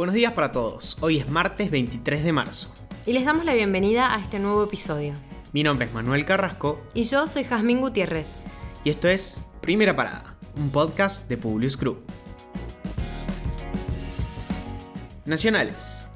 Buenos días para todos. Hoy es martes 23 de marzo. Y les damos la bienvenida a este nuevo episodio. Mi nombre es Manuel Carrasco. Y yo soy Jazmín Gutiérrez. Y esto es Primera Parada, un podcast de Publius Group. Nacionales.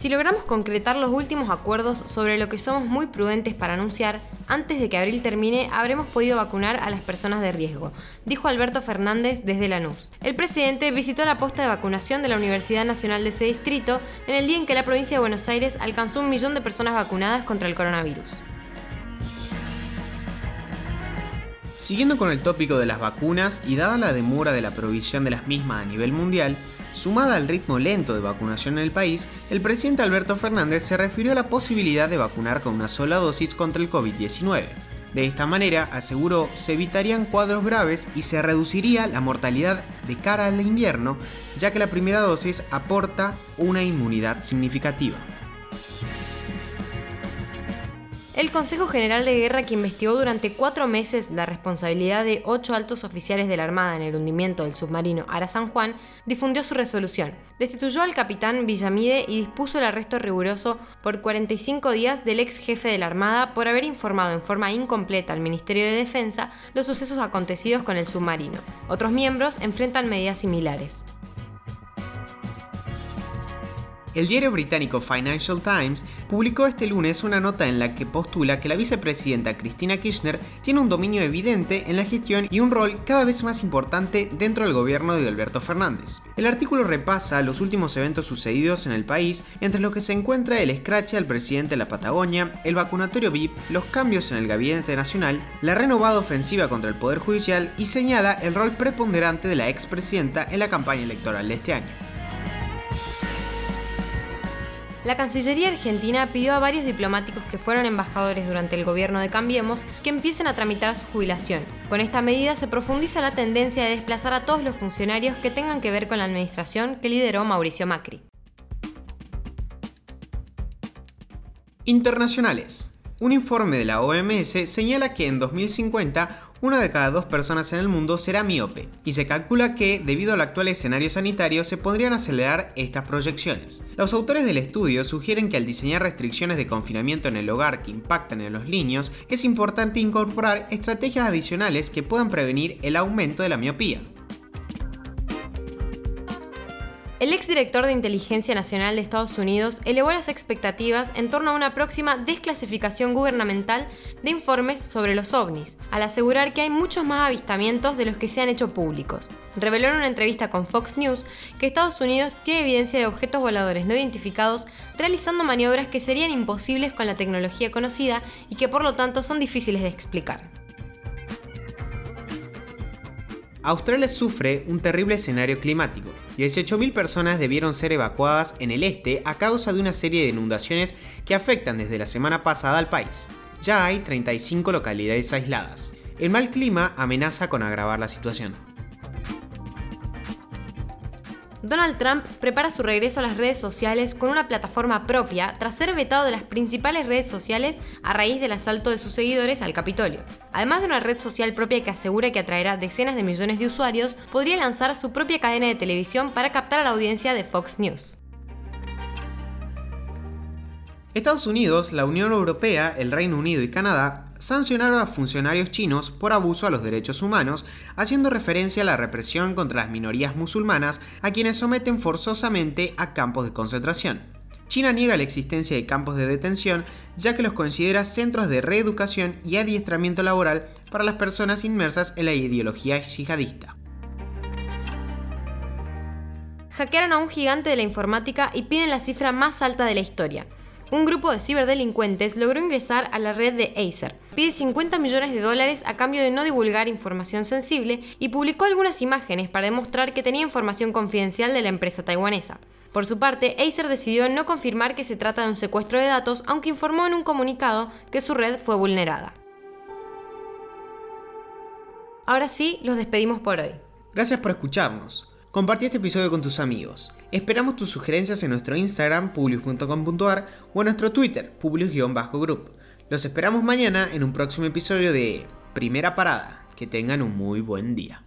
Si logramos concretar los últimos acuerdos sobre lo que somos muy prudentes para anunciar, antes de que abril termine habremos podido vacunar a las personas de riesgo, dijo Alberto Fernández desde Lanús. El presidente visitó la posta de vacunación de la Universidad Nacional de ese distrito en el día en que la provincia de Buenos Aires alcanzó un millón de personas vacunadas contra el coronavirus. Siguiendo con el tópico de las vacunas y dada la demora de la provisión de las mismas a nivel mundial, Sumada al ritmo lento de vacunación en el país, el presidente Alberto Fernández se refirió a la posibilidad de vacunar con una sola dosis contra el COVID-19. De esta manera, aseguró, se evitarían cuadros graves y se reduciría la mortalidad de cara al invierno, ya que la primera dosis aporta una inmunidad significativa. El Consejo General de Guerra, que investigó durante cuatro meses la responsabilidad de ocho altos oficiales de la Armada en el hundimiento del submarino Ara San Juan, difundió su resolución. Destituyó al capitán Villamide y dispuso el arresto riguroso por 45 días del ex jefe de la Armada por haber informado en forma incompleta al Ministerio de Defensa los sucesos acontecidos con el submarino. Otros miembros enfrentan medidas similares. El diario británico Financial Times publicó este lunes una nota en la que postula que la vicepresidenta Cristina Kirchner tiene un dominio evidente en la gestión y un rol cada vez más importante dentro del gobierno de Alberto Fernández. El artículo repasa los últimos eventos sucedidos en el país, entre los que se encuentra el escrache al presidente de la Patagonia, el vacunatorio VIP, los cambios en el gabinete nacional, la renovada ofensiva contra el Poder Judicial y señala el rol preponderante de la expresidenta en la campaña electoral de este año. La Cancillería Argentina pidió a varios diplomáticos que fueron embajadores durante el gobierno de Cambiemos que empiecen a tramitar su jubilación. Con esta medida se profundiza la tendencia de desplazar a todos los funcionarios que tengan que ver con la administración que lideró Mauricio Macri. Internacionales. Un informe de la OMS señala que en 2050 una de cada dos personas en el mundo será miope, y se calcula que, debido al actual escenario sanitario, se podrían acelerar estas proyecciones. Los autores del estudio sugieren que al diseñar restricciones de confinamiento en el hogar que impactan en los niños, es importante incorporar estrategias adicionales que puedan prevenir el aumento de la miopía. El exdirector de Inteligencia Nacional de Estados Unidos elevó las expectativas en torno a una próxima desclasificación gubernamental de informes sobre los ovnis, al asegurar que hay muchos más avistamientos de los que se han hecho públicos. Reveló en una entrevista con Fox News que Estados Unidos tiene evidencia de objetos voladores no identificados realizando maniobras que serían imposibles con la tecnología conocida y que por lo tanto son difíciles de explicar. Australia sufre un terrible escenario climático. 18.000 personas debieron ser evacuadas en el este a causa de una serie de inundaciones que afectan desde la semana pasada al país. Ya hay 35 localidades aisladas. El mal clima amenaza con agravar la situación. Donald Trump prepara su regreso a las redes sociales con una plataforma propia tras ser vetado de las principales redes sociales a raíz del asalto de sus seguidores al Capitolio. Además de una red social propia que asegura que atraerá decenas de millones de usuarios, podría lanzar su propia cadena de televisión para captar a la audiencia de Fox News. Estados Unidos, la Unión Europea, el Reino Unido y Canadá sancionaron a funcionarios chinos por abuso a los derechos humanos, haciendo referencia a la represión contra las minorías musulmanas a quienes someten forzosamente a campos de concentración. China niega la existencia de campos de detención, ya que los considera centros de reeducación y adiestramiento laboral para las personas inmersas en la ideología yihadista. Hackearon a un gigante de la informática y piden la cifra más alta de la historia, un grupo de ciberdelincuentes logró ingresar a la red de Acer. Pide 50 millones de dólares a cambio de no divulgar información sensible y publicó algunas imágenes para demostrar que tenía información confidencial de la empresa taiwanesa. Por su parte, Acer decidió no confirmar que se trata de un secuestro de datos, aunque informó en un comunicado que su red fue vulnerada. Ahora sí, los despedimos por hoy. Gracias por escucharnos. Compartí este episodio con tus amigos. Esperamos tus sugerencias en nuestro Instagram, publius.com.ar o en nuestro Twitter, publius-group. Los esperamos mañana en un próximo episodio de Primera Parada. Que tengan un muy buen día.